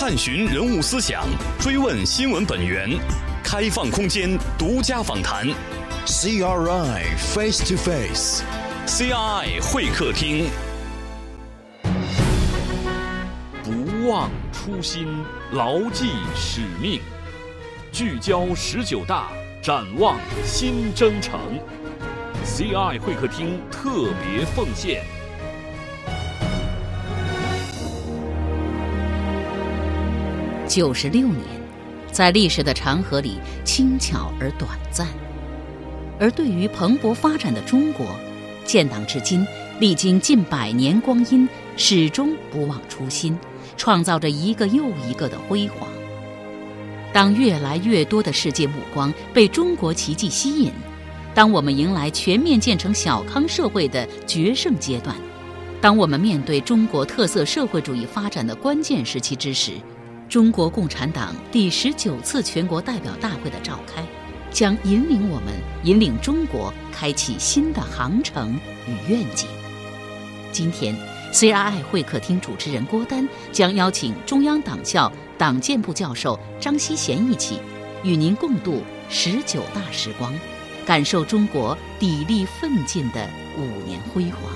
探寻人物思想，追问新闻本源，开放空间，独家访谈。CRI Face to Face，CRI 会客厅。不忘初心，牢记使命，聚焦十九大，展望新征程。CRI 会客厅特别奉献。九十六年，在历史的长河里轻巧而短暂；而对于蓬勃发展的中国，建党至今，历经近百年光阴，始终不忘初心，创造着一个又一个的辉煌。当越来越多的世界目光被中国奇迹吸引，当我们迎来全面建成小康社会的决胜阶段，当我们面对中国特色社会主义发展的关键时期之时，中国共产党第十九次全国代表大会的召开，将引领我们、引领中国开启新的航程与愿景。今天，CRI 会客厅主持人郭丹将邀请中央党校党建部教授张希贤一起，与您共度十九大时光，感受中国砥砺奋进的五年辉煌，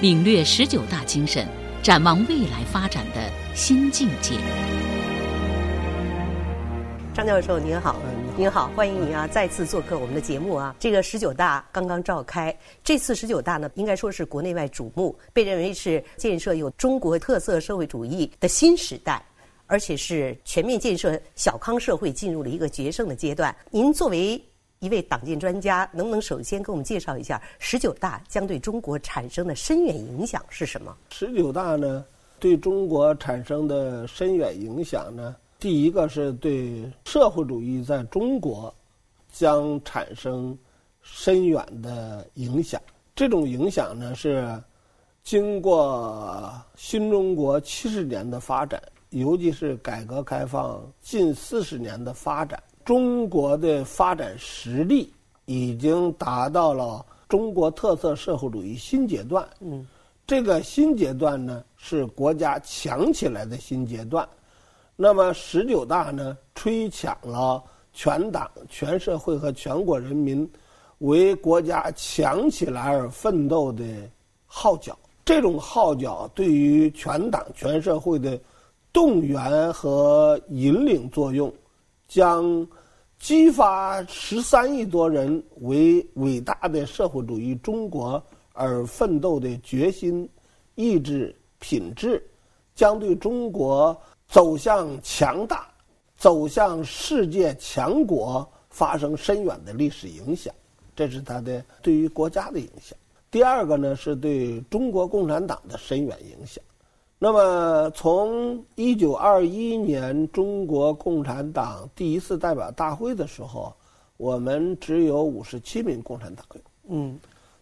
领略十九大精神，展望未来发展的新境界。张教授您好，您好，欢迎您啊，再次做客我们的节目啊。这个十九大刚刚召开，这次十九大呢，应该说是国内外瞩目，被认为是建设有中国特色社会主义的新时代，而且是全面建设小康社会进入了一个决胜的阶段。您作为一位党建专家，能不能首先给我们介绍一下十九大将对中国产生的深远影响是什么？十九大呢，对中国产生的深远影响呢？第一个是对社会主义在中国将产生深远的影响。这种影响呢，是经过新中国七十年的发展，尤其是改革开放近四十年的发展，中国的发展实力已经达到了中国特色社会主义新阶段。嗯，这个新阶段呢，是国家强起来的新阶段。那么十九大呢，吹响了全党、全社会和全国人民为国家强起来而奋斗的号角。这种号角对于全党全社会的动员和引领作用，将激发十三亿多人为伟大的社会主义中国而奋斗的决心、意志、品质，将对中国。走向强大，走向世界强国，发生深远的历史影响，这是它的对于国家的影响。第二个呢，是对中国共产党的深远影响。那么，从一九二一年中国共产党第一次代表大会的时候，我们只有五十七名共产党员。嗯，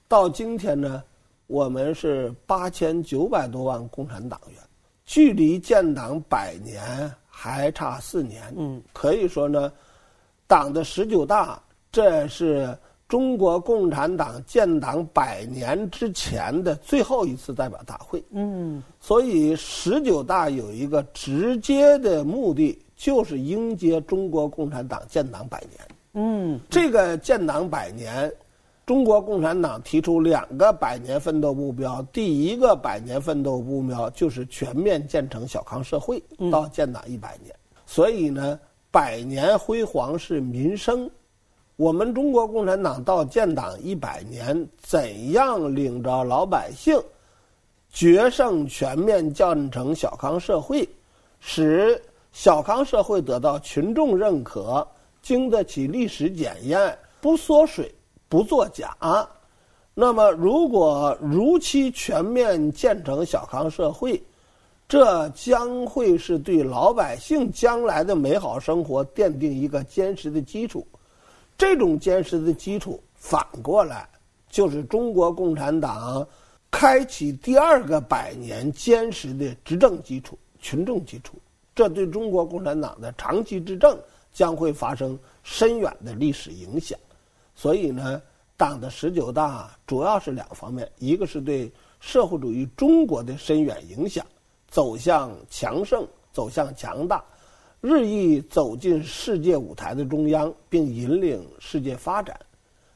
到今天呢，我们是八千九百多万共产党员。距离建党百年还差四年，嗯，可以说呢，党的十九大这是中国共产党建党百年之前的最后一次代表大会，嗯，所以十九大有一个直接的目的，就是迎接中国共产党建党百年，嗯，这个建党百年。中国共产党提出两个百年奋斗目标，第一个百年奋斗目标就是全面建成小康社会，到建党一百年。所以呢，百年辉煌是民生。我们中国共产党到建党一百年，怎样领着老百姓决胜全面建成小康社会，使小康社会得到群众认可，经得起历史检验，不缩水。不作假，那么如果如期全面建成小康社会，这将会是对老百姓将来的美好生活奠定一个坚实的基础。这种坚实的基础，反过来就是中国共产党开启第二个百年坚实的执政基础、群众基础。这对中国共产党的长期执政将会发生深远的历史影响。所以呢，党的十九大主要是两方面：一个是对社会主义中国的深远影响，走向强盛，走向强大，日益走进世界舞台的中央，并引领世界发展。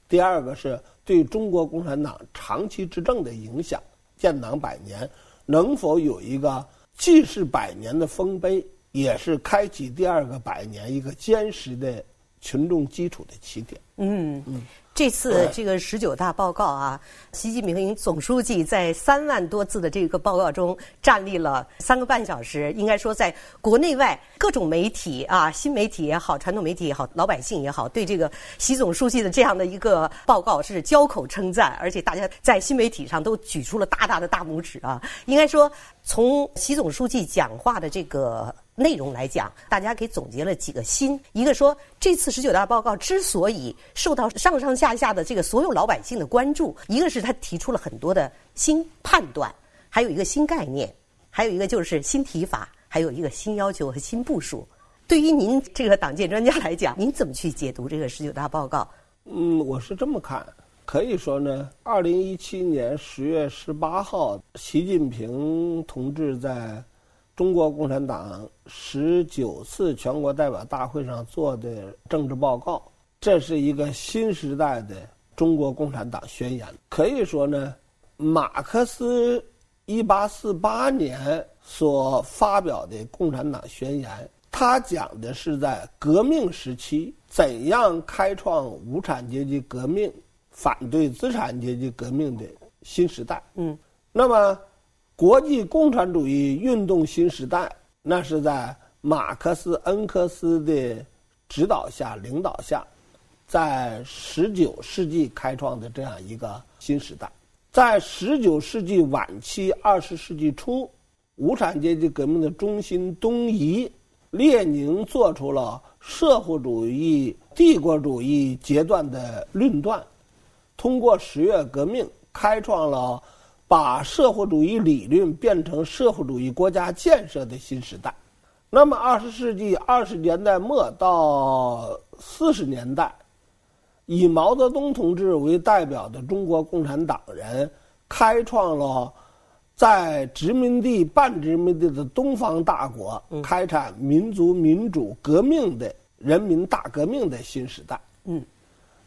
第二个是对中国共产党长期执政的影响，建党百年能否有一个既是百年的丰碑，也是开启第二个百年一个坚实的群众基础的起点。嗯嗯。这次这个十九大报告啊，习近平总书记在三万多字的这个报告中站立了三个半小时，应该说在国内外各种媒体啊，新媒体也好，传统媒体也好，老百姓也好，对这个习总书记的这样的一个报告是交口称赞，而且大家在新媒体上都举出了大大的大拇指啊。应该说，从习总书记讲话的这个。内容来讲，大家给总结了几个新。一个说，这次十九大报告之所以受到上上下下的这个所有老百姓的关注，一个是他提出了很多的新判断，还有一个新概念，还有一个就是新提法，还有一个新要求和新部署。对于您这个党建专家来讲，您怎么去解读这个十九大报告？嗯，我是这么看，可以说呢，二零一七年十月十八号，习近平同志在。中国共产党十九次全国代表大会上做的政治报告，这是一个新时代的中国共产党宣言。可以说呢，马克思一八四八年所发表的共产党宣言，他讲的是在革命时期怎样开创无产阶级革命、反对资产阶级革命的新时代。嗯，那么。国际共产主义运动新时代，那是在马克思、恩格斯的指导下、领导下，在十九世纪开创的这样一个新时代。在十九世纪晚期、二十世纪初，无产阶级革命的中心东移，列宁做出了社会主义帝国主义阶段的论断，通过十月革命开创了。把社会主义理论变成社会主义国家建设的新时代。那么，二十世纪二十年代末到四十年代，以毛泽东同志为代表的中国共产党人，开创了在殖民地、半殖民地的东方大国开展民族民主革命的人民大革命的新时代。嗯，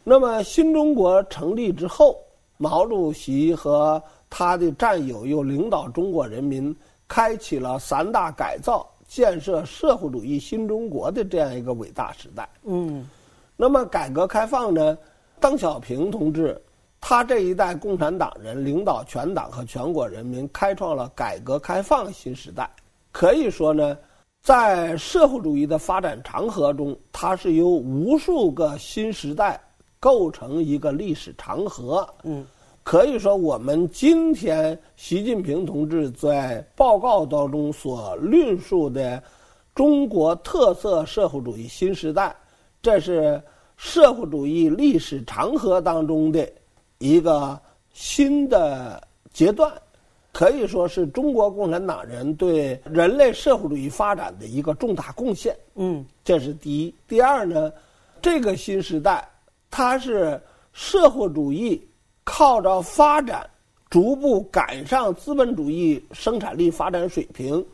那么新中国成立之后，毛主席和他的战友又领导中国人民开启了三大改造、建设社会主义新中国的这样一个伟大时代。嗯，那么改革开放呢？邓小平同志，他这一代共产党人领导全党和全国人民开创了改革开放新时代。可以说呢，在社会主义的发展长河中，它是由无数个新时代构成一个历史长河。嗯。可以说，我们今天习近平同志在报告当中所论述的中国特色社会主义新时代，这是社会主义历史长河当中的一个新的阶段，可以说是中国共产党人对人类社会主义发展的一个重大贡献。嗯，这是第一。第二呢，这个新时代，它是社会主义。靠着发展，逐步赶上资本主义生产力发展水平，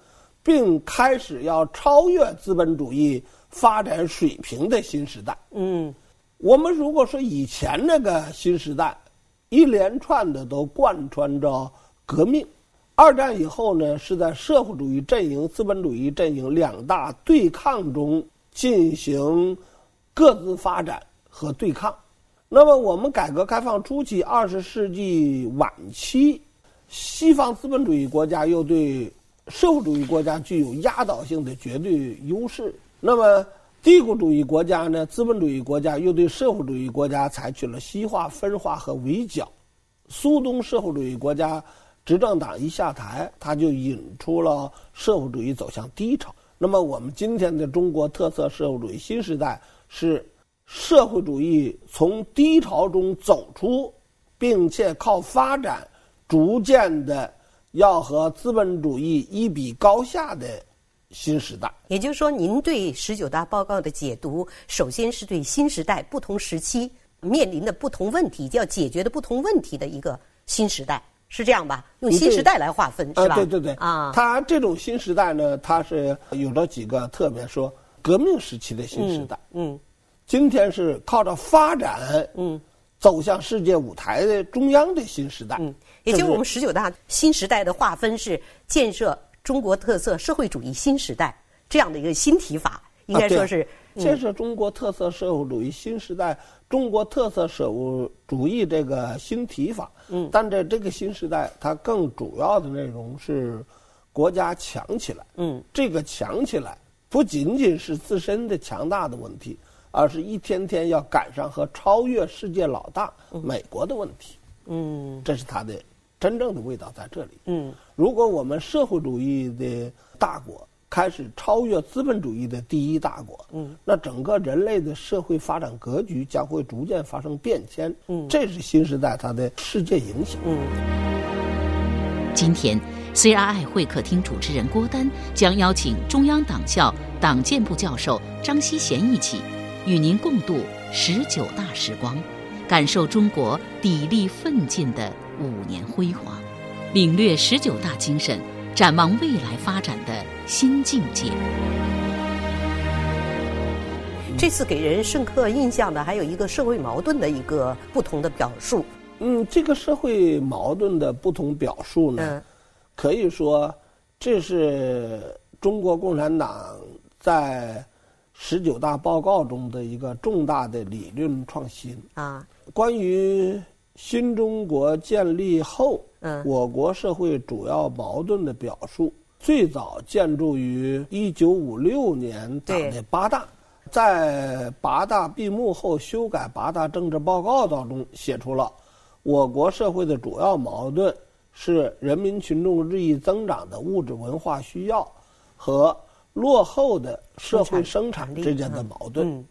并开始要超越资本主义发展水平的新时代。嗯，我们如果说以前那个新时代，一连串的都贯穿着革命，二战以后呢，是在社会主义阵营、资本主义阵营两大对抗中进行各自发展和对抗。那么，我们改革开放初期，二十世纪晚期，西方资本主义国家又对社会主义国家具有压倒性的绝对优势。那么，帝国主义国家呢？资本主义国家又对社会主义国家采取了西化、分化和围剿。苏东社会主义国家执政党一下台，他就引出了社会主义走向低潮。那么，我们今天的中国特色社会主义新时代是。社会主义从低潮中走出，并且靠发展，逐渐的要和资本主义一比高下的新时代。也就是说，您对十九大报告的解读，首先是对新时代不同时期面临的不同问题，要解决的不同问题的一个新时代。是这样吧？用新时代来划分是吧？对对对啊，它这种新时代呢，它是有着几个特别说革命时期的新时代。嗯，今天是靠着发展，嗯，走向世界舞台的中央的新时代。嗯，也就是我们十九大新时代的划分是建设中国特色社会主义新时代这样的一个新提法，应该说是建设中国特色社会主义新时代。中国特色社会主义这个新提法，嗯，但在这个新时代，它更主要的内容是国家强起来，嗯，这个强起来不仅仅是自身的强大的问题，而是一天天要赶上和超越世界老大美国的问题，嗯，这是它的真正的味道在这里，嗯，如果我们社会主义的大国。开始超越资本主义的第一大国，嗯，那整个人类的社会发展格局将会逐渐发生变迁，嗯，这是新时代它的世界影响。嗯，今天 CRI 会客厅主持人郭丹将邀请中央党校党建部教授张锡贤一起，与您共度十九大时光，感受中国砥砺奋进的五年辉煌，领略十九大精神。展望未来发展的新境界。这次给人深刻印象的还有一个社会矛盾的一个不同的表述。嗯，这个社会矛盾的不同表述呢，可以说这是中国共产党在十九大报告中的一个重大的理论创新啊。关于新中国建立后。嗯，我国社会主要矛盾的表述最早建筑于一九五六年党的八大，在八大闭幕后修改八大政治报告当中写出了，我国社会的主要矛盾是人民群众日益增长的物质文化需要和落后的社会生产之间的矛盾。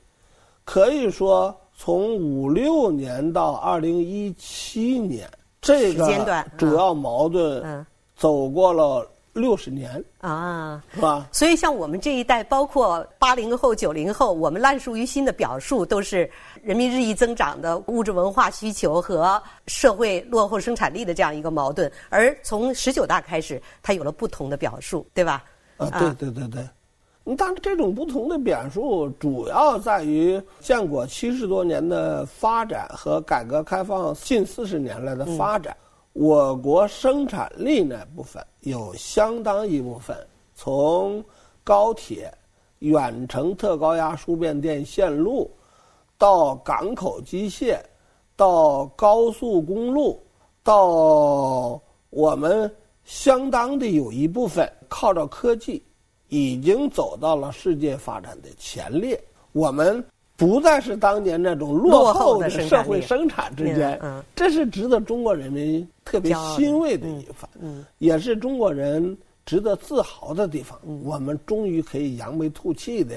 可以说，从五六年到二零一七年。这个主要矛盾走过了六十年啊，是吧？所以像我们这一代，包括八零后、九零后，我们烂熟于心的表述都是人民日益增长的物质文化需求和社会落后生产力的这样一个矛盾。而从十九大开始，它有了不同的表述，对吧？啊，对对对对。但这种不同的表述，主要在于建国七十多年的发展和改革开放近四十年来的发展，我国生产力那部分有相当一部分从高铁、远程特高压输变电线路，到港口机械，到高速公路，到我们相当的有一部分靠着科技。已经走到了世界发展的前列，我们不再是当年那种落后的社会生产之间，这是值得中国人民特别欣慰的一番，也是中国人值得自豪的地方。我们终于可以扬眉吐气的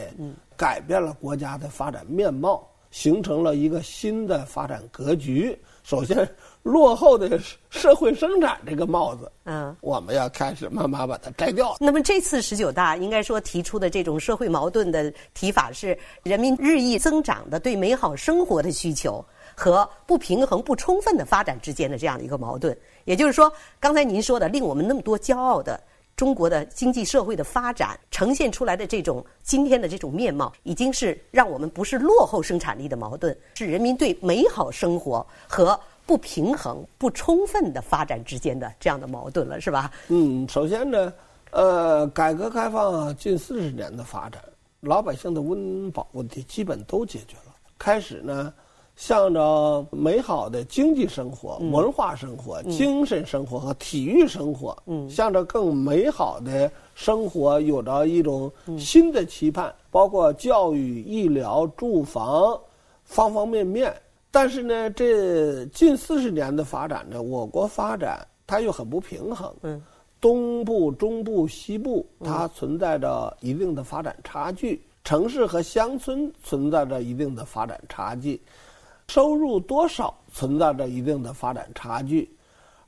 改变了国家的发展面貌，形成了一个新的发展格局。首先。落后的社会生产这个帽子，嗯，我们要开始慢慢把它摘掉。那么这次十九大应该说提出的这种社会矛盾的提法是人民日益增长的对美好生活的需求和不平衡不充分的发展之间的这样的一个矛盾。也就是说，刚才您说的令我们那么多骄傲的中国的经济社会的发展呈现出来的这种今天的这种面貌，已经是让我们不是落后生产力的矛盾，是人民对美好生活和。不平衡、不充分的发展之间的这样的矛盾了，是吧？嗯，首先呢，呃，改革开放近四十年的发展，老百姓的温饱问题基本都解决了。开始呢，向着美好的经济生活、文化生活、精神生活和体育生活，向着更美好的生活有着一种新的期盼，包括教育、医疗、住房，方方面面。但是呢，这近四十年的发展呢，我国发展它又很不平衡。嗯，东部、中部、西部它存在着一定的发展差距，城市和乡村存在着一定的发展差距，收入多少存在着一定的发展差距，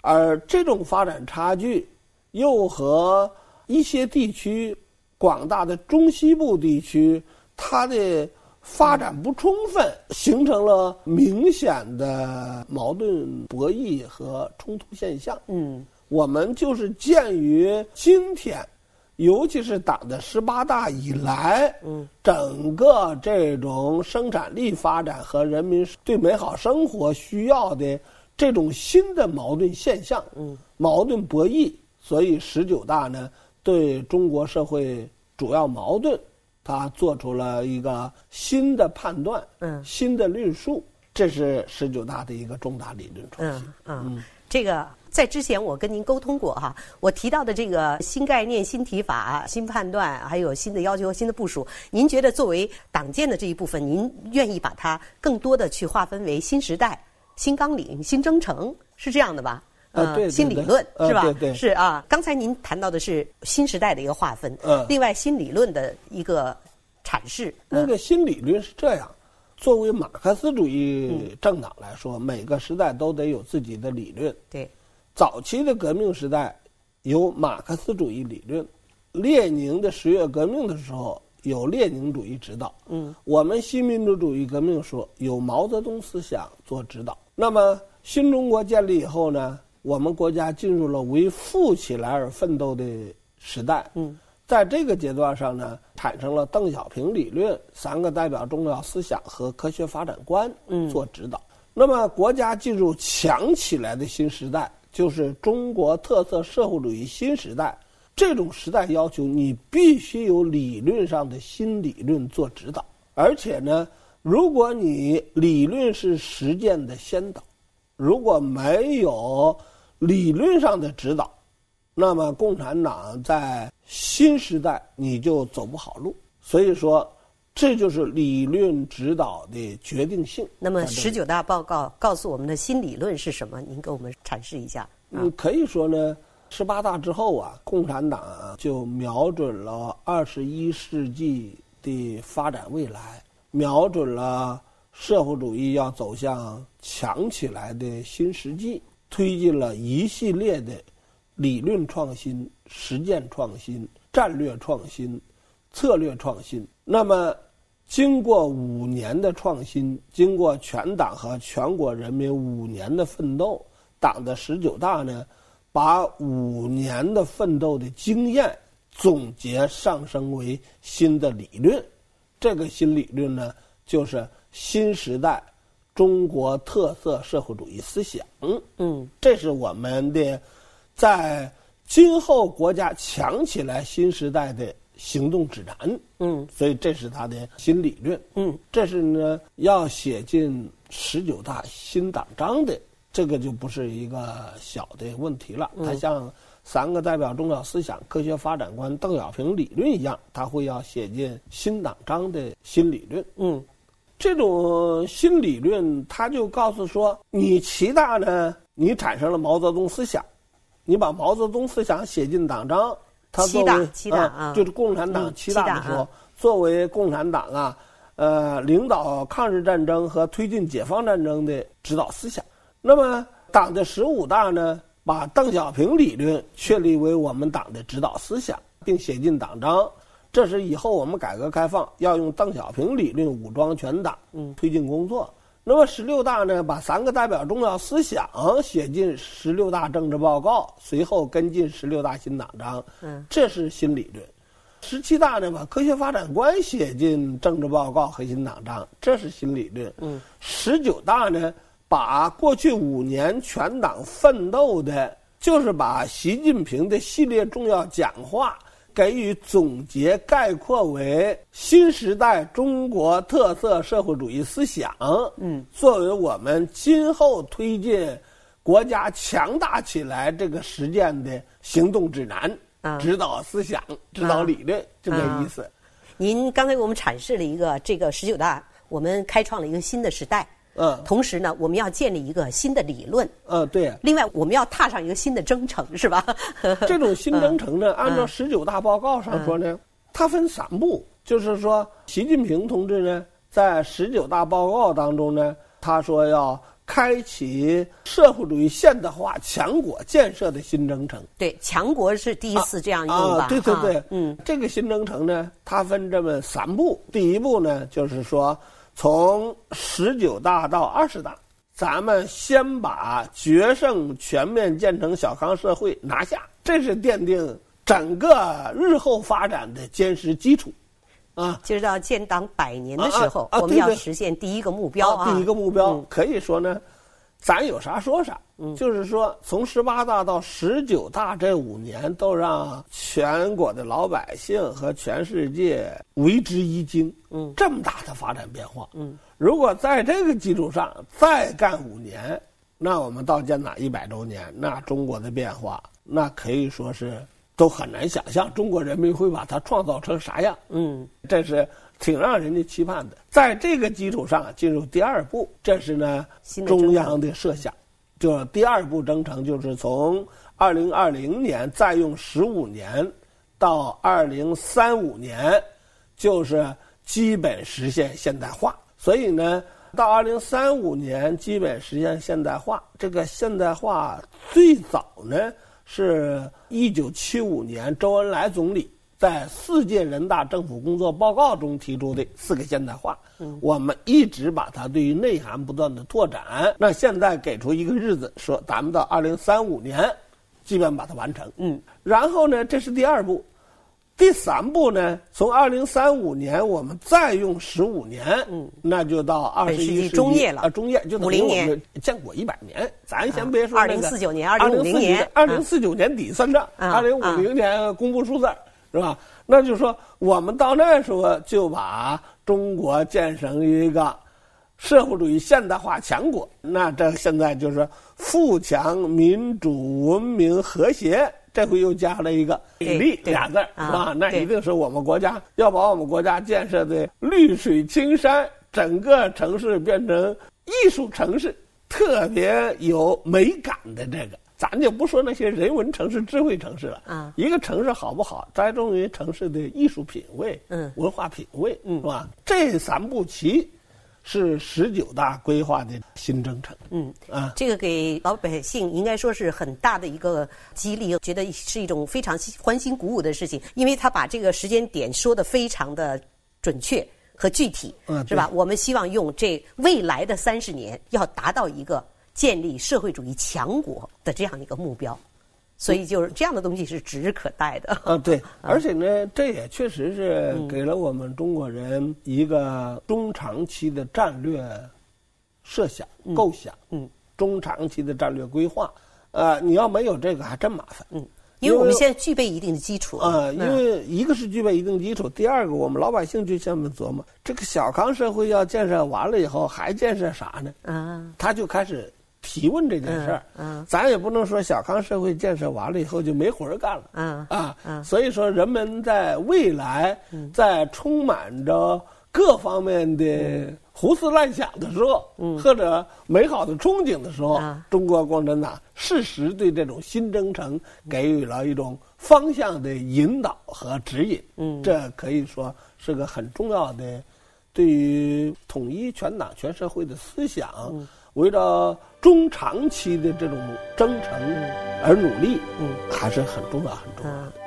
而这种发展差距又和一些地区广大的中西部地区它的。发展不充分，形成了明显的矛盾、博弈和冲突现象。嗯，我们就是鉴于今天，尤其是党的十八大以来，嗯，整个这种生产力发展和人民对美好生活需要的这种新的矛盾现象，嗯，矛盾博弈，所以十九大呢，对中国社会主要矛盾。他做出了一个新的判断，嗯，新的论述，这是十九大的一个重大理论创新。嗯嗯，这个在之前我跟您沟通过哈，我提到的这个新概念、新提法、新判断，还有新的要求、新的部署，您觉得作为党建的这一部分，您愿意把它更多的去划分为新时代、新纲领、新征程，是这样的吧？呃，对，新理论是吧？对对，是啊。刚才您谈到的是新时代的一个划分，嗯，另外新理论的一个阐释。那个新理论是这样：作为马克思主义政党来说，每个时代都得有自己的理论。对，早期的革命时代有马克思主义理论，列宁的十月革命的时候有列宁主义指导。嗯，我们新民主主义革命说有毛泽东思想做指导。那么新中国建立以后呢？我们国家进入了为富起来而奋斗的时代。嗯，在这个阶段上呢，产生了邓小平理论、三个代表重要思想和科学发展观做指导。那么，国家进入强起来的新时代，就是中国特色社会主义新时代。这种时代要求你必须有理论上的新理论做指导，而且呢，如果你理论是实践的先导，如果没有。理论上的指导，那么共产党在新时代你就走不好路。所以说，这就是理论指导的决定性。那么十九大报告告诉我们的新理论是什么？您给我们阐释一下。嗯，可以说呢，十八大之后啊，共产党就瞄准了二十一世纪的发展未来，瞄准了社会主义要走向强起来的新时纪。推进了一系列的理论创新、实践创新、战略创新、策略创新。那么，经过五年的创新，经过全党和全国人民五年的奋斗，党的十九大呢，把五年的奋斗的经验总结上升为新的理论。这个新理论呢，就是新时代。中国特色社会主义思想，嗯，这是我们的在今后国家强起来新时代的行动指南，嗯，所以这是他的新理论，嗯，这是呢要写进十九大新党章的，这个就不是一个小的问题了。它像三个代表重要思想、科学发展观、邓小平理论一样，他会要写进新党章的新理论，嗯。这种新理论，他就告诉说：你七大呢，你产生了毛泽东思想，你把毛泽东思想写进党章，他作为七大啊，就是共产党七大的时候，作为共产党啊，呃，领导抗日战争和推进解放战争的指导思想。那么党的十五大呢，把邓小平理论确立为我们党的指导思想，并写进党章。这是以后我们改革开放要用邓小平理论武装全党，嗯，推进工作。那么十六大呢，把三个代表重要思想写进十六大政治报告，随后跟进十六大新党章，嗯，这是新理论。十七大呢，把科学发展观写进政治报告和新党章，这是新理论。嗯，十九大呢，把过去五年全党奋斗的，就是把习近平的系列重要讲话。给予总结概括为新时代中国特色社会主义思想，嗯，作为我们今后推进国家强大起来这个实践的行动指南、指导思想、指导理论，就这意思。您刚才给我们阐释了一个这个十九大，我们开创了一个新的时代。嗯，同时呢，我们要建立一个新的理论。嗯，对。另外，我们要踏上一个新的征程，是吧？这种新征程呢，按照十九大报告上说呢，它分三步。就是说，习近平同志呢，在十九大报告当中呢，他说要开启社会主义现代化强国建设的新征程。对，强国是第一次这样用吧？对对对，嗯，这个新征程呢，它分这么三步。第一步呢，就是说从十九大到二十大，咱们先把决胜全面建成小康社会拿下，这是奠定整个日后发展的坚实基础。啊，就是到建党百年的时候，我们要实现第一个目标啊！第一个目标可以说呢，咱有啥说啥。嗯，就是说，从十八大到十九大这五年，都让全国的老百姓和全世界为之一惊。嗯，这么大的发展变化。嗯，如果在这个基础上再干五年，那我们到建党一百周年，那中国的变化，那可以说是。都很难想象中国人民会把它创造成啥样。嗯，这是挺让人家期盼的。在这个基础上进入第二步，这是呢中央的设想，就第二步征程就是从二零二零年再用十五年，到二零三五年，就是基本实现现代化。所以呢，到二零三五年基本实现现代化。这个现代化最早呢。是一九七五年周恩来总理在四届人大政府工作报告中提出的四个现代化，我们一直把它对于内涵不断的拓展。那现在给出一个日子，说咱们到二零三五年，基本把它完成。嗯，然后呢，这是第二步。第三步呢，从二零三五年我们再用十五年，嗯，那就到二十一世纪中叶了啊，中叶就等于我们建国一百年。咱先别说二零四九年、二零五零年、二零四九年底算账，二零五零年公布数字，是吧？那就说我们到那时候就把中国建成一个社会主义现代化强国。那这现在就是富强、民主、文明、和谐。这回又加了一个“美丽”俩字儿，是吧？那一定是我们国家要把我们国家建设的绿水青山，整个城市变成艺术城市，特别有美感的这个。咱就不说那些人文城市、智慧城市了。啊，一个城市好不好，栽种于城市的艺术品味、嗯，文化品味，嗯，是吧？这三步棋。是十九大规划的新征程。嗯啊，这个给老百姓应该说是很大的一个激励，觉得是一种非常欢欣鼓舞的事情，因为他把这个时间点说的非常的准确和具体，嗯，是吧？我们希望用这未来的三十年，要达到一个建立社会主义强国的这样一个目标。所以就是这样的东西是指日可待的啊！对，而且呢，这也确实是给了我们中国人一个中长期的战略设想、构想，嗯，中长期的战略规划。呃，你要没有这个，还真麻烦。嗯，因为我们现在具备一定的基础啊。因为一个是具备一定基础，第二个我们老百姓就这么琢磨：这个小康社会要建设完了以后，还建设啥呢？啊，他就开始。提问这件事儿，嗯，咱也不能说小康社会建设完了以后就没活儿干了，嗯啊，所以说人们在未来在充满着各方面的胡思乱想的时候，嗯，或者美好的憧憬的时候，中国共产党适时对这种新征程给予了一种方向的引导和指引，嗯，这可以说是个很重要的对于统一全党全社会的思想。为了中长期的这种征程而努力，嗯，还是很重要，很重要。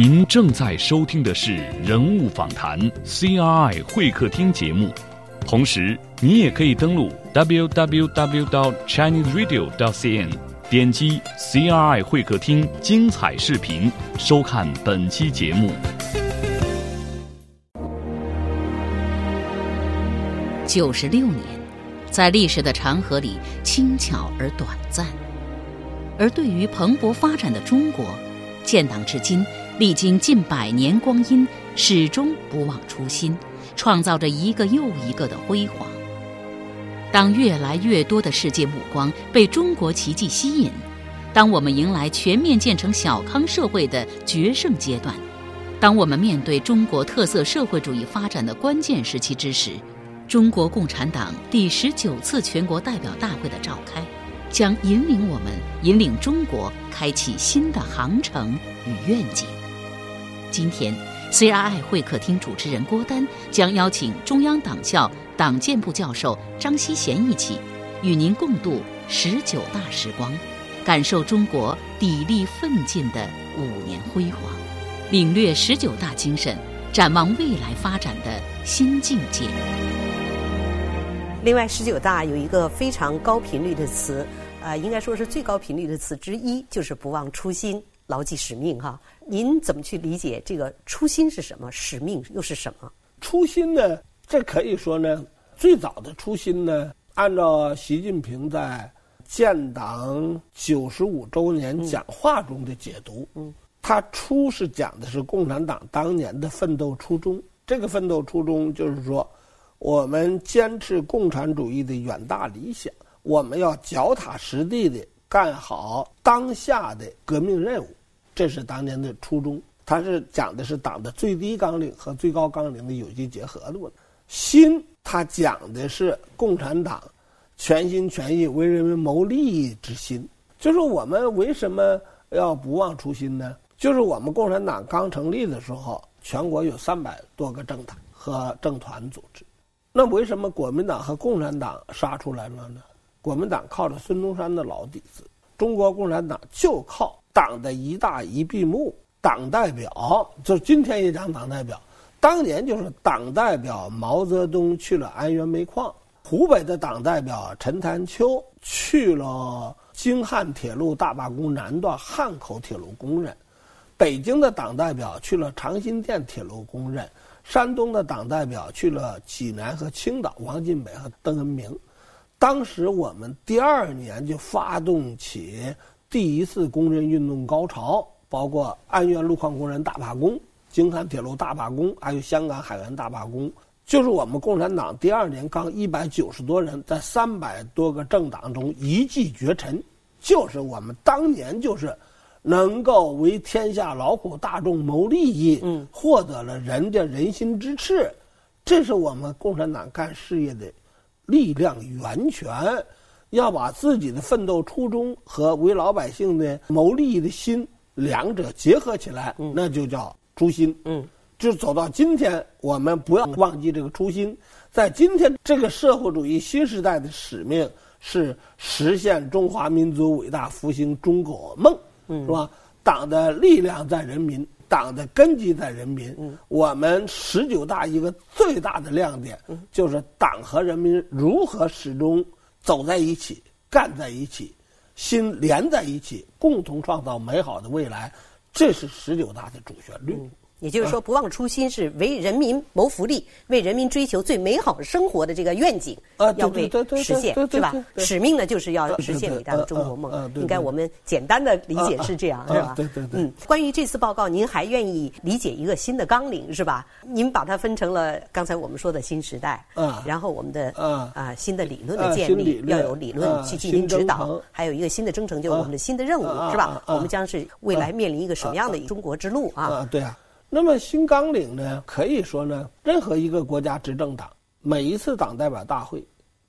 您正在收听的是人物访谈 CRI 会客厅节目，同时你也可以登录 www.chineseradio.cn，点击 CRI 会客厅精彩视频，收看本期节目。九十六年，在历史的长河里轻巧而短暂，而对于蓬勃发展的中国，建党至今。历经近百年光阴，始终不忘初心，创造着一个又一个的辉煌。当越来越多的世界目光被中国奇迹吸引，当我们迎来全面建成小康社会的决胜阶段，当我们面对中国特色社会主义发展的关键时期之时，中国共产党第十九次全国代表大会的召开，将引领我们、引领中国开启新的航程与愿景。今天，CRI 会客厅主持人郭丹将邀请中央党校党建部教授张锡贤一起，与您共度十九大时光，感受中国砥砺奋进的五年辉煌，领略十九大精神，展望未来发展的新境界。另外，十九大有一个非常高频率的词，呃，应该说是最高频率的词之一，就是不忘初心。牢记使命，哈，您怎么去理解这个初心是什么？使命又是什么？初心呢？这可以说呢，最早的初心呢，按照习近平在建党九十五周年讲话中的解读，嗯，他初是讲的是共产党当年的奋斗初衷。这个奋斗初衷就是说，我们坚持共产主义的远大理想，我们要脚踏实地的干好当下的革命任务。这是当年的初衷，他是讲的是党的最低纲领和最高纲领的有机结合的问题。心，它讲的是共产党全心全意为人民谋利益之心。就是我们为什么要不忘初心呢？就是我们共产党刚成立的时候，全国有三百多个政党和政团组织。那为什么国民党和共产党杀出来了呢？国民党靠着孙中山的老底子，中国共产党就靠。党的一大一闭幕，党代表就是今天一讲党代表，当年就是党代表毛泽东去了安源煤矿，湖北的党代表陈潭秋去了京汉铁路大罢工南段汉口铁路工人，北京的党代表去了长辛店铁路工人，山东的党代表去了济南和青岛王尽北和邓恩铭，当时我们第二年就发动起。第一次工人运动高潮，包括安源路矿工人大罢工、京汉铁路大罢工，还有香港海员大罢工，就是我们共产党第二年刚一百九十多人在三百多个政党中一骑绝尘，就是我们当年就是能够为天下劳苦大众谋利益，嗯，获得了人家人心支持，这是我们共产党干事业的力量源泉。要把自己的奋斗初衷和为老百姓的谋利益的心两者结合起来，那就叫初心。嗯，就走到今天，我们不要忘记这个初心。在今天这个社会主义新时代的使命是实现中华民族伟大复兴中国梦，是吧？党的力量在人民，党的根基在人民。我们十九大一个最大的亮点就是党和人民如何始终。走在一起，干在一起，心连在一起，共同创造美好的未来，这是十九大的主旋律。也就是说，不忘初心是为人民谋福利，为人民追求最美好生活的这个愿景，要被实现，是吧？使命呢，就是要实现伟大的中国梦。应该我们简单的理解是这样，是吧？对对对。嗯，关于这次报告，您还愿意理解一个新的纲领，是吧？您把它分成了刚才我们说的新时代，嗯，然后我们的啊新的理论的建立，要有理论去进行指导，还有一个新的征程，就是我们的新的任务，是吧？我们将是未来面临一个什么样的中国之路啊？对啊。那么新纲领呢？可以说呢，任何一个国家执政党每一次党代表大会，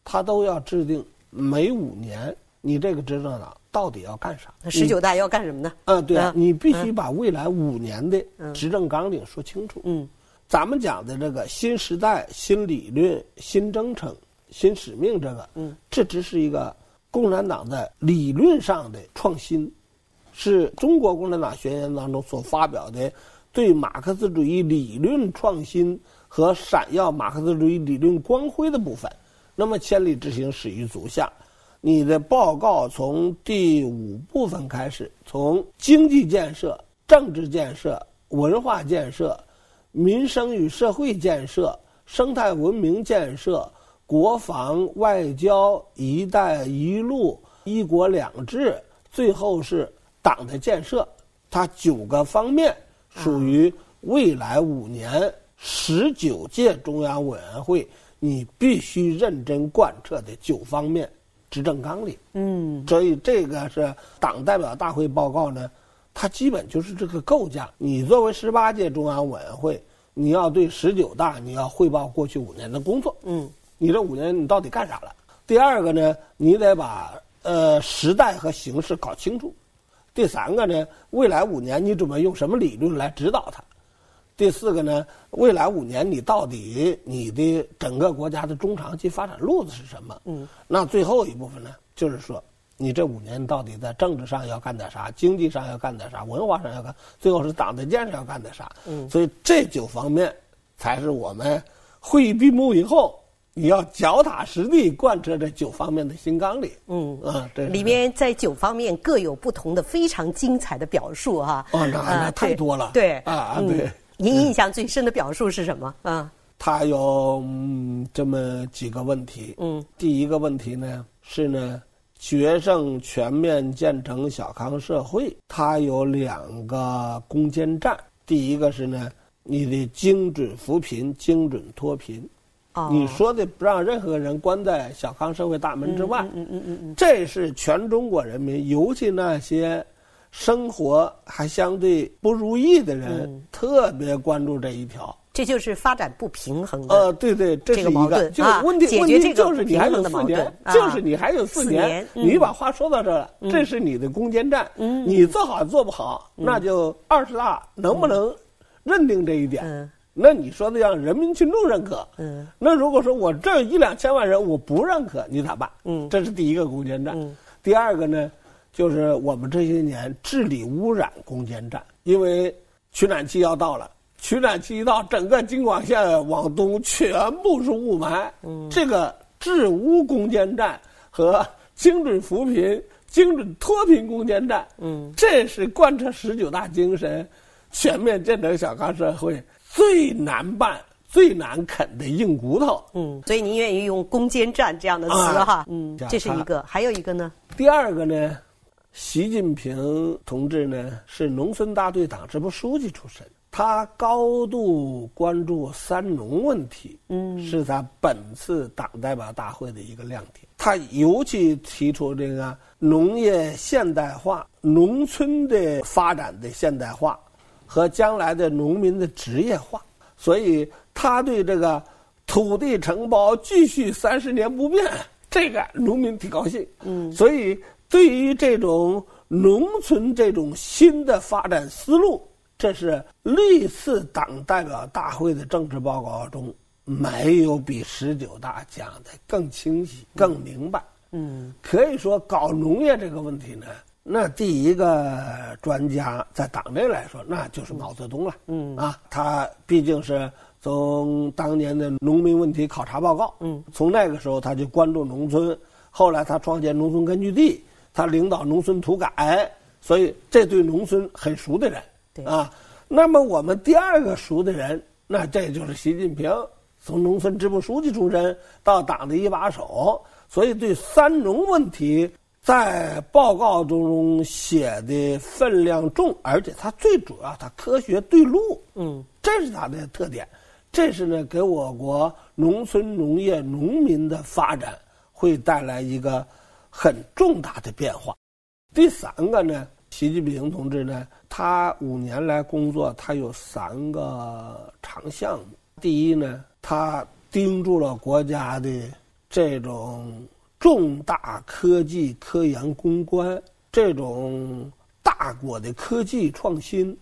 他都要制定每五年你这个执政党到底要干啥。十九大要干什么呢？嗯，对啊，你必须把未来五年的执政纲领说清楚。嗯，咱们讲的这个新时代、新理论、新征程、新使命，这个，嗯，这只是一个共产党在理论上的创新，是中国共产党宣言当中所发表的。对马克思主义理论创新和闪耀马克思主义理论光辉的部分。那么千里之行始于足下，你的报告从第五部分开始，从经济建设、政治建设、文化建设、民生与社会建设、生态文明建设、国防、外交、一带一路、一国两制，最后是党的建设，它九个方面属于未来五年十九届中央委员会。你必须认真贯彻的九方面执政纲领。嗯，所以这个是党代表大会报告呢，它基本就是这个构架。你作为十八届中央委员会，你要对十九大你要汇报过去五年的工作。嗯，你这五年你到底干啥了？第二个呢，你得把呃时代和形势搞清楚。第三个呢，未来五年你准备用什么理论来指导它？第四个呢，未来五年你到底你的整个国家的中长期发展路子是什么？嗯，那最后一部分呢，就是说你这五年到底在政治上要干点啥，经济上要干点啥，文化上要干，最后是党的建设要干点啥？嗯，所以这九方面才是我们会议闭幕以后你要脚踏实地贯彻这九方面的新纲领。嗯啊，这里面在九方面各有不同的非常精彩的表述哈。哦，那那太多了。对啊，对。您印象最深的表述是什么？啊，他有这么几个问题。嗯，第一个问题呢是呢，决胜全面建成小康社会，它有两个攻坚战。第一个是呢，你的精准扶贫、精准脱贫。哦，你说的不让任何人关在小康社会大门之外。嗯嗯嗯嗯，这是全中国人民，尤其那些。生活还相对不如意的人，特别关注这一条。这就是发展不平衡的。呃，对对，这是一个。就问题问题就是你还有四年，就是你还有四年，你把话说到这儿了，这是你的攻坚战。你做好做不好，那就二十大能不能认定这一点？那你说的让人民群众认可。嗯。那如果说我这一两千万人我不认可，你咋办？嗯。这是第一个攻坚战。第二个呢？就是我们这些年治理污染攻坚战，因为取暖期要到了，取暖期一到，整个京广线往东全部是雾霾。嗯，这个治污攻坚战和精准扶贫、精准脱贫攻坚战，嗯，这是贯彻十九大精神、全面建成小康社会最难办、最难啃的硬骨头。嗯，所以您愿意用攻坚战这样的词哈？嗯，这是一个，还有一个呢？第二个呢？习近平同志呢是农村大队党支部书记出身，他高度关注“三农”问题，嗯，是他本次党代表大会的一个亮点。他尤其提出这个农业现代化、农村的发展的现代化和将来的农民的职业化，所以他对这个土地承包继续三十年不变，这个农民挺高兴，嗯，所以。对于这种农村这种新的发展思路，这是历次党代表大会的政治报告中没有比十九大讲的更清晰、更明白。嗯，可以说搞农业这个问题呢，那第一个专家在党内来说，那就是毛泽东了。嗯，啊，他毕竟是从当年的农民问题考察报告，嗯，从那个时候他就关注农村，后来他创建农村根据地。他领导农村土改，所以这对农村很熟的人，对啊，那么我们第二个熟的人，那这就是习近平，从农村支部书记出身到党的一把手，所以对三农问题在报告中写的分量重，而且它最主要它科学对路，嗯，这是它的特点，这是呢给我国农村农业农民的发展会带来一个。很重大的变化。第三个呢，习近平同志呢，他五年来工作，他有三个长项目。第一呢，他盯住了国家的这种重大科技科研攻关，这种大国的科技创新，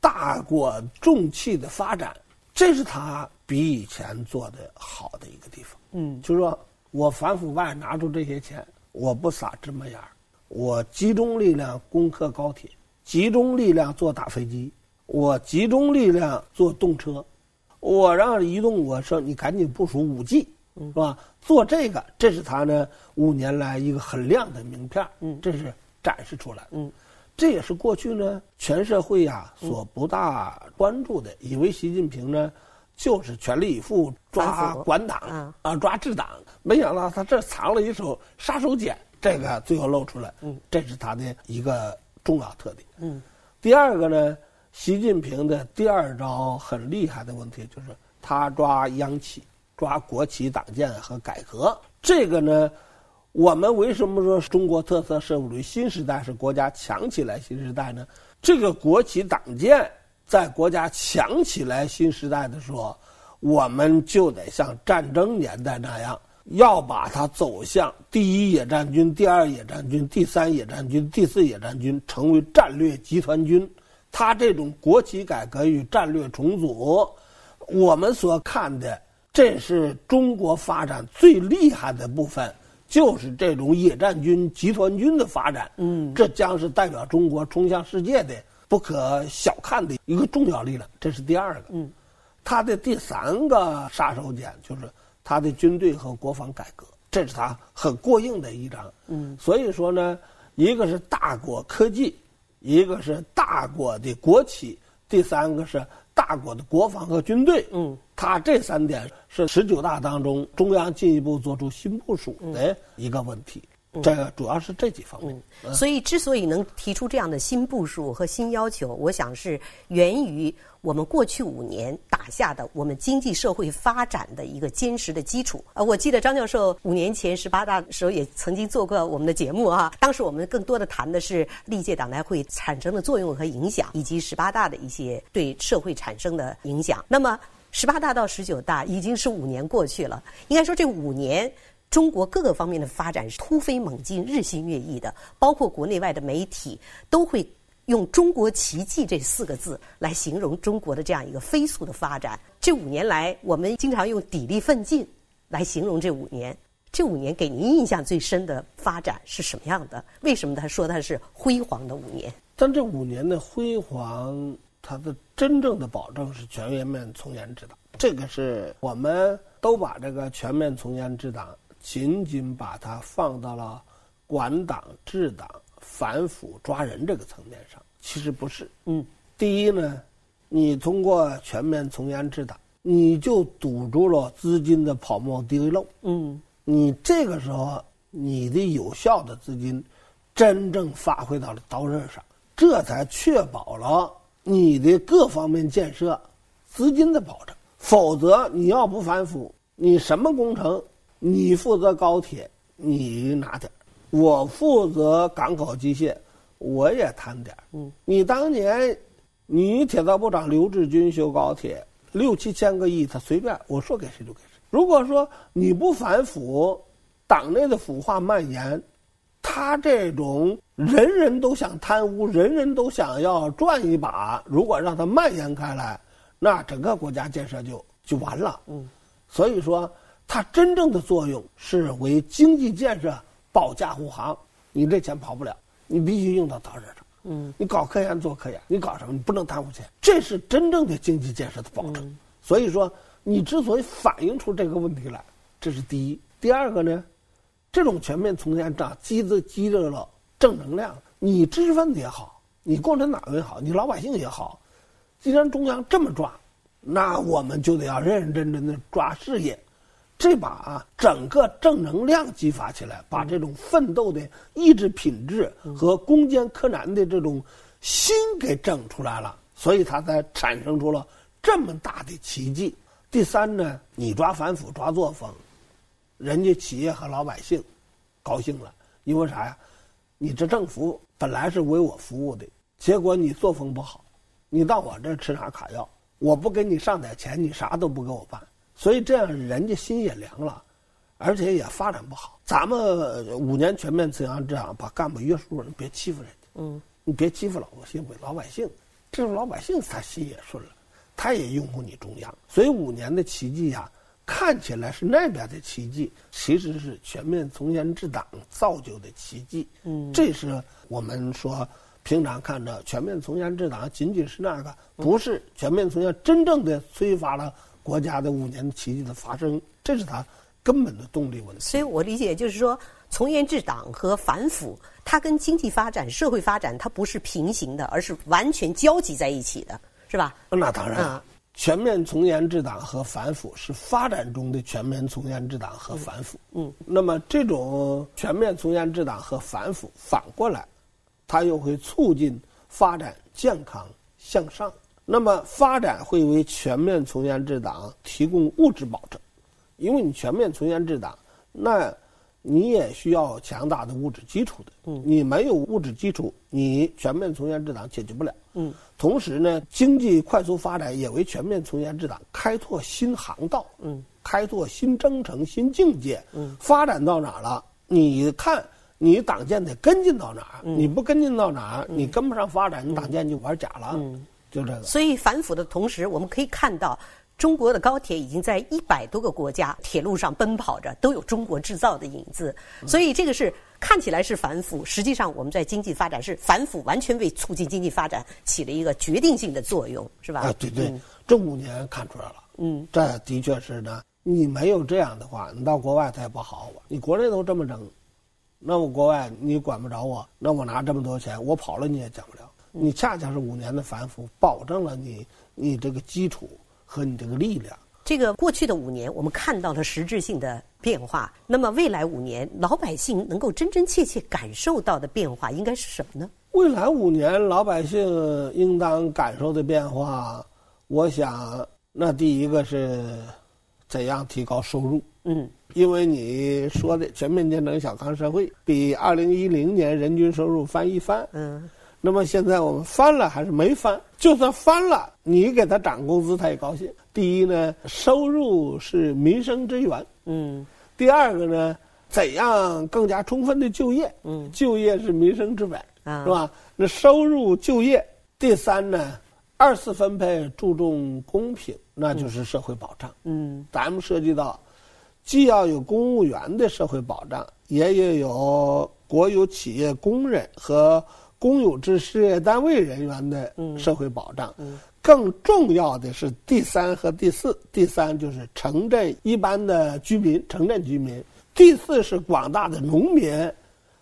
大国重器的发展，这是他比以前做的好的一个地方。嗯，就是说我反腐败拿出这些钱。我不撒芝麻眼儿，我集中力量攻克高铁，集中力量做大飞机，我集中力量做动车，我让移动我说你赶紧部署五 G，是吧？做这个，这是他呢五年来一个很亮的名片，嗯，这是展示出来，嗯，这也是过去呢全社会呀所不大关注的，以为习近平呢就是全力以赴抓管党啊抓治党，没想到他这藏了一手杀手锏，这个最后露出来，嗯，这是他的一个重要特点，嗯。第二个呢，习近平的第二招很厉害的问题就是他抓央企，抓国企党建和改革。这个呢，我们为什么说中国特色社会主义新时代是国家强起来新时代呢？这个国企党建在国家强起来新时代的时候，我们就得像战争年代那样。要把它走向第一野战军、第二野战军、第三野战军、第四野战军，成为战略集团军。它这种国企改革与战略重组，我们所看的，这是中国发展最厉害的部分，就是这种野战军、集团军的发展。嗯，这将是代表中国冲向世界的不可小看的一个重要力量。这是第二个。嗯，他的第三个杀手锏就是。他的军队和国防改革，这是他很过硬的一张。嗯，所以说呢，一个是大国科技，一个是大国的国企，第三个是大国的国防和军队。嗯，他这三点是十九大当中中央进一步做出新部署的一个问题。这个主要是这几方面。所以，之所以能提出这样的新部署和新要求，我想是源于。我们过去五年打下的我们经济社会发展的一个坚实的基础。呃，我记得张教授五年前十八大的时候也曾经做过我们的节目啊。当时我们更多的谈的是历届党代会产生的作用和影响，以及十八大的一些对社会产生的影响。那么十八大到十九大已经是五年过去了，应该说这五年中国各个方面的发展是突飞猛进、日新月异的，包括国内外的媒体都会。用“中国奇迹”这四个字来形容中国的这样一个飞速的发展。这五年来，我们经常用“砥砺奋进”来形容这五年。这五年给您印象最深的发展是什么样的？为什么他说它是辉煌的五年？但这五年的辉煌，它的真正的保证是全面从严治党。这个是我们都把这个全面从严治党仅仅把它放到了管党治党。反腐抓人这个层面上，其实不是。嗯，第一呢，你通过全面从严治党，你就堵住了资金的泡沫滴漏。嗯，你这个时候你的有效的资金真正发挥到了刀刃上，这才确保了你的各方面建设资金的保证。否则，你要不反腐，你什么工程，你负责高铁，你拿点儿。我负责港口机械，我也贪点儿。嗯，你当年，你铁道部长刘志军修高铁六七千个亿，他随便我说给谁就给谁。如果说你不反腐，党内的腐化蔓延，他这种人人都想贪污，人人都想要赚一把，如果让它蔓延开来，那整个国家建设就就完了。嗯，所以说，它真正的作用是为经济建设。保驾护航，你这钱跑不了，你必须用到刀刃上。嗯，你搞科研做科研，你搞什么？你不能贪污钱，这是真正的经济建设的保证。所以说，你之所以反映出这个问题来，这是第一。第二个呢，这种全面从严党积着积着了正能量。你知识分子也好，你共产党也好，你老百姓也好，既然中央这么抓，那我们就得要认认真真的抓事业。这把啊，整个正能量激发起来，把这种奋斗的意志品质和攻坚克难的这种心给整出来了，所以他才产生出了这么大的奇迹。第三呢，你抓反腐抓作风，人家企业和老百姓高兴了，因为啥呀？你这政府本来是为我服务的，结果你作风不好，你到我这吃啥卡药？我不给你上点钱，你啥都不给我办。所以这样人家心也凉了，而且也发展不好。咱们五年全面从严这样把干部约束了，你别欺负人家。嗯，你别欺负老百姓，老百姓，这种老百姓他心也顺了，他也拥护你中央。所以五年的奇迹呀，看起来是那边的奇迹，其实是全面从严治党造就的奇迹。嗯，这是我们说平常看着全面从严治党仅仅是那个，不是全面从严真正的催发了国家的五年奇迹的发生，这是他根本的动力问题。所以我理解就是说，从严治党和反腐，它跟经济发展、社会发展，它不是平行的，而是完全交集在一起的，是吧？那当然。全面从严治党和反腐是发展中的全面从严治党和反腐。嗯，那么这种全面从严治党和反腐反过来，它又会促进发展健康向上。那么发展会为全面从严治党提供物质保证，因为你全面从严治党，那你也需要强大的物质基础的。嗯，你没有物质基础，你全面从严治党解决不了。嗯。同时呢，经济快速发展也为全面从严治党开拓新航道，嗯，开拓新征程、新境界。嗯，发展到哪儿了？你看，你党建得跟进到哪儿？你不跟进到哪儿，你跟不上发展，你党建就玩假了。嗯，就这个。所以反腐的同时，我们可以看到，中国的高铁已经在一百多个国家铁路上奔跑着，都有中国制造的影子。所以这个是。看起来是反腐，实际上我们在经济发展是反腐，完全为促进经济发展起了一个决定性的作用，是吧？啊，对对，这五年看出来了。嗯，这的确是呢。你没有这样的话，你到国外它也不好。你国内都这么整，那我国外你管不着我，那我拿这么多钱，我跑了你也讲不了。你恰恰是五年的反腐，保证了你你这个基础和你这个力量。这个过去的五年，我们看到了实质性的变化。那么未来五年，老百姓能够真真切切感受到的变化，应该是什么呢？未来五年，老百姓应当感受的变化，我想，那第一个是怎样提高收入？嗯，因为你说的全面建成小康社会，比二零一零年人均收入翻一番。嗯。那么现在我们翻了还是没翻？就算翻了，你给他涨工资，他也高兴。第一呢，收入是民生之源。嗯。第二个呢，怎样更加充分的就业？嗯。就业是民生之本，是吧？那收入就业。第三呢，二次分配注重公平，那就是社会保障。嗯。咱们涉及到，既要有公务员的社会保障，也要有国有企业工人和。公有制事业单位人员的社会保障，更重要的是第三和第四。第三就是城镇一般的居民，城镇居民；第四是广大的农民。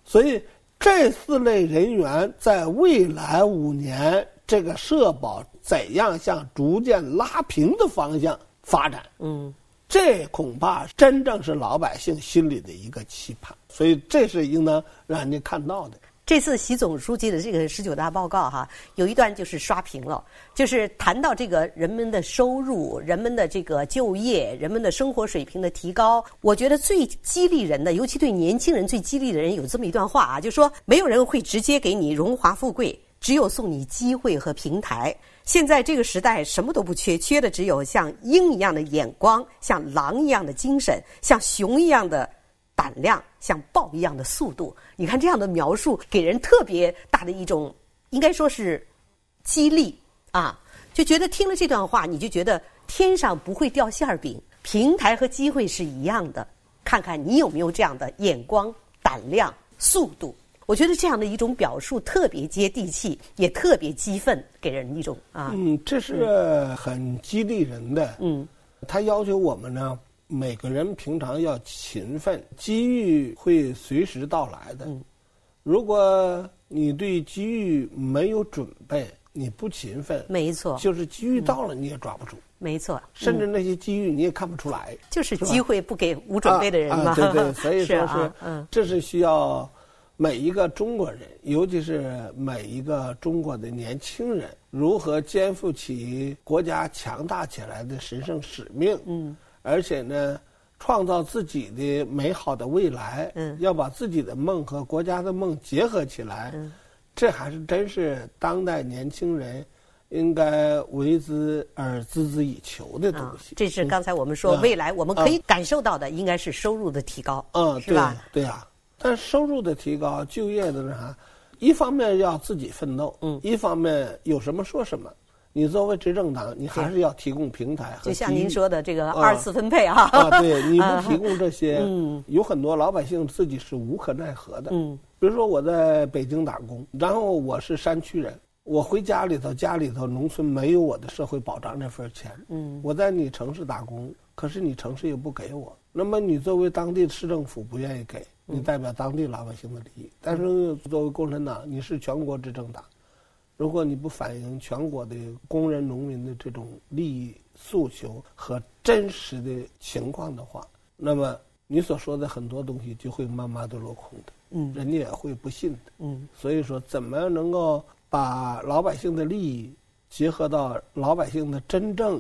所以这四类人员在未来五年，这个社保怎样向逐渐拉平的方向发展？嗯，这恐怕真正是老百姓心里的一个期盼。所以这是应当让人家看到的。这次习总书记的这个十九大报告哈，有一段就是刷屏了，就是谈到这个人们的收入、人们的这个就业、人们的生活水平的提高。我觉得最激励人的，尤其对年轻人最激励的人，有这么一段话啊，就说没有人会直接给你荣华富贵，只有送你机会和平台。现在这个时代什么都不缺，缺的只有像鹰一样的眼光，像狼一样的精神，像熊一样的。胆量像豹一样的速度，你看这样的描述给人特别大的一种，应该说是激励啊，就觉得听了这段话，你就觉得天上不会掉馅儿饼，平台和机会是一样的。看看你有没有这样的眼光、胆量、速度。我觉得这样的一种表述特别接地气，也特别激愤，给人一种啊。嗯，这是很激励人的。嗯，他要求我们呢。每个人平常要勤奋，机遇会随时到来的。如果你对机遇没有准备，你不勤奋，没错，就是机遇到了你也抓不住，没错，甚至那些机遇你也看不出来，就是机会不给无准备的人嘛。对对，所以说是，这是需要每一个中国人，尤其是每一个中国的年轻人，如何肩负起国家强大起来的神圣使命。嗯。而且呢，创造自己的美好的未来，嗯，要把自己的梦和国家的梦结合起来，嗯，这还是真是当代年轻人应该为之而孜孜以求的东西。这是刚才我们说未来我们可以感受到的，应该是收入的提高，嗯，是吧？对呀，但收入的提高、就业的那啥，一方面要自己奋斗，嗯，一方面有什么说什么。你作为执政党，你还是要提供平台。就像您说的这个二次分配啊，啊，对，你不 提供这些，有很多老百姓自己是无可奈何的。嗯，比如说我在北京打工，然后我是山区人，我回家里头，家里头农村没有我的社会保障那份钱。嗯，我在你城市打工，可是你城市又不给我，那么你作为当地市政府不愿意给你，代表当地老百姓的利益。但是作为共产党，你是全国执政党，如果你不反映全国的工人、农民的这种利益诉求和真实的情况的话，那么你所说的很多东西就会慢慢的落空的。嗯，人家也会不信的。嗯，所以说，怎么能够把老百姓的利益结合到老百姓的真正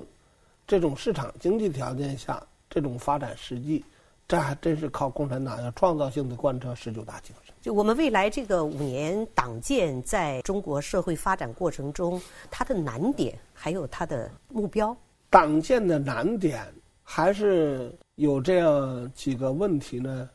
这种市场经济条件下这种发展实际，这还真是靠共产党要创造性的贯彻十九大精神。就我们未来这个五年党建在中国社会发展过程中，它的难点还有它的目标。党建的难点还是有这样几个问题呢？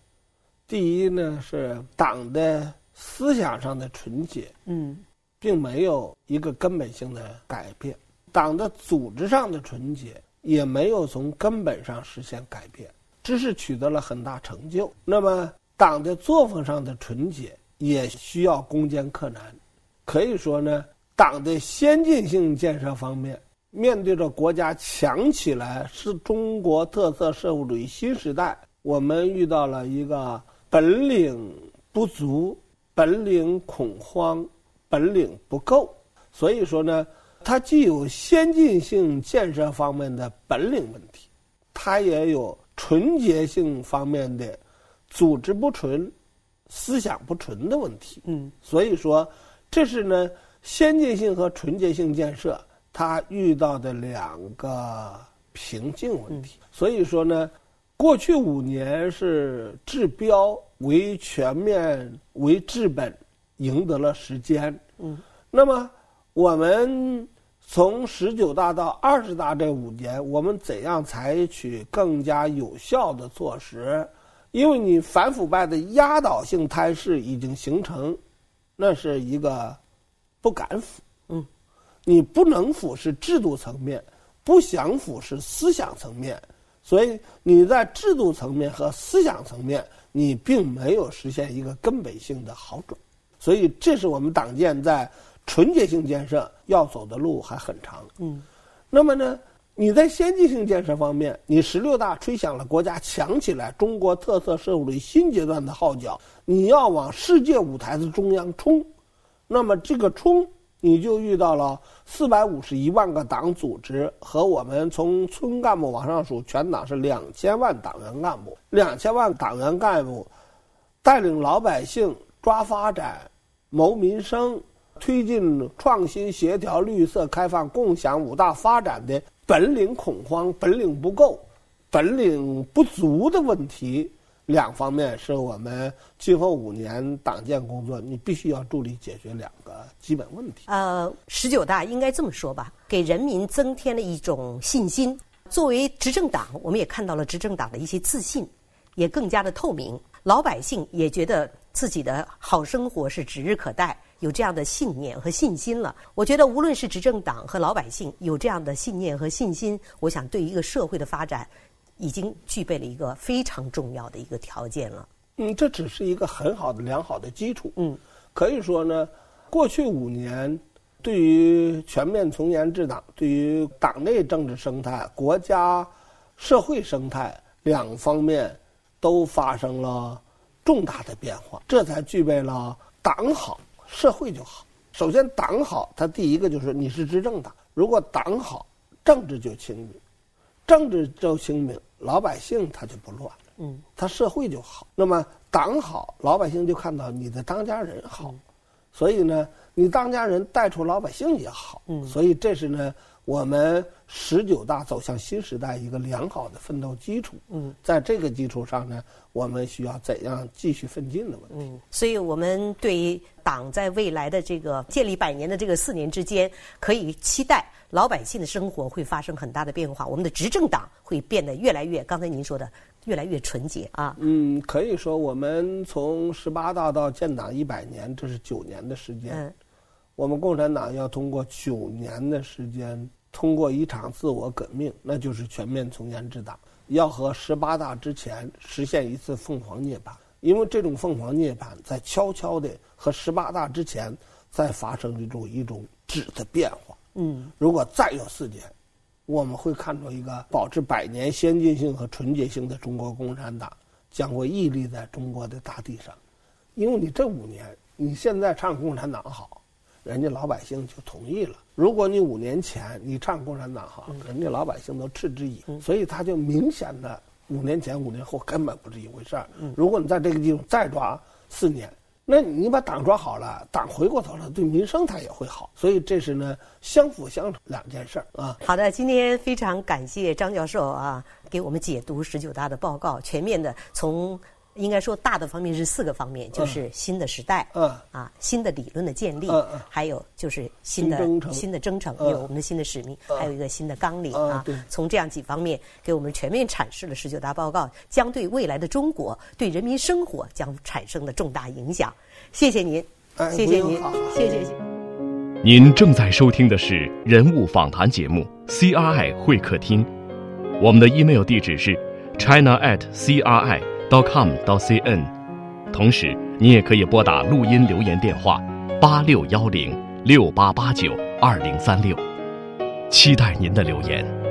第一呢，是党的思想上的纯洁，嗯，并没有一个根本性的改变；党的组织上的纯洁也没有从根本上实现改变，只是取得了很大成就。那么，党的作风上的纯洁也需要攻坚克难。可以说呢，党的先进性建设方面，面对着国家强起来是中国特色社会主义新时代，我们遇到了一个。本领不足，本领恐慌，本领不够，所以说呢，它既有先进性建设方面的本领问题，它也有纯洁性方面的组织不纯、思想不纯的问题。嗯，所以说，这是呢先进性和纯洁性建设它遇到的两个瓶颈问题。所以说呢。过去五年是治标为全面为治本，赢得了时间。嗯，那么我们从十九大到二十大这五年，我们怎样采取更加有效的措施？因为你反腐败的压倒性态势已经形成，那是一个不敢腐。嗯，你不能腐是制度层面，不想腐是思想层面。所以你在制度层面和思想层面，你并没有实现一个根本性的好转，所以这是我们党建在纯洁性建设要走的路还很长。嗯，那么呢，你在先进性建设方面，你十六大吹响了国家强起来中国特色社会主义新阶段的号角，你要往世界舞台的中央冲，那么这个冲。你就遇到了四百五十一万个党组织和我们从村干部往上数，全党是两千万党员干部，两千万党员干部带领老百姓抓发展、谋民生、推进创新、协调、绿色、开放、共享五大发展的本领恐慌、本领不够、本领不足的问题。两方面是我们今后五年党建工作，你必须要助力解决两个基本问题。呃，十九大应该这么说吧，给人民增添了一种信心。作为执政党，我们也看到了执政党的一些自信，也更加的透明。老百姓也觉得自己的好生活是指日可待，有这样的信念和信心了。我觉得，无论是执政党和老百姓有这样的信念和信心，我想对一个社会的发展。已经具备了一个非常重要的一个条件了。嗯，这只是一个很好的、良好的基础。嗯，可以说呢，过去五年对于全面从严治党、对于党内政治生态、国家社会生态两方面都发生了重大的变化，这才具备了党好社会就好。首先，党好，它第一个就是你是执政党，如果党好，政治就清明。政治就清明，老百姓他就不乱，嗯，他社会就好。那么党好，老百姓就看到你的当家人好，所以呢，你当家人带出老百姓也好，嗯，所以这是呢我们十九大走向新时代一个良好的奋斗基础。嗯，在这个基础上呢，我们需要怎样继续奋进的问题。嗯，所以我们对于党在未来的这个建立百年的这个四年之间，可以期待。老百姓的生活会发生很大的变化，我们的执政党会变得越来越，刚才您说的越来越纯洁啊。嗯，可以说我们从十八大到建党一百年，这是九年的时间。嗯，我们共产党要通过九年的时间，通过一场自我革命，那就是全面从严治党，要和十八大之前实现一次凤凰涅槃。因为这种凤凰涅槃在悄悄的和十八大之前在发生一种一种质的变化。嗯，如果再有四年，我们会看到一个保持百年先进性和纯洁性的中国共产党将会屹立在中国的大地上。因为你这五年，你现在唱共产党好，人家老百姓就同意了。如果你五年前你唱共产党好，人家老百姓都嗤之以鼻，所以他就明显的五年前、五年后根本不是一回事儿。如果你在这个地方再抓四年，那你把党抓好了，党回过头来对民生它也会好。所以这是呢相辅相成两件事儿啊。好的，今天非常感谢张教授啊，给我们解读十九大的报告，全面的从。应该说，大的方面是四个方面，就是新的时代，啊，新的理论的建立，还有就是新的新的征程，有我们的新的使命，还有一个新的纲领啊。从这样几方面，给我们全面阐释了十九大报告将对未来的中国、对人民生活将产生的重大影响。谢谢您，谢谢您，谢谢。您正在收听的是人物访谈节目《CRI 会客厅》，我们的 email 地址是 china at CRI。.com 到 cn，同时你也可以拨打录音留言电话八六幺零六八八九二零三六，期待您的留言。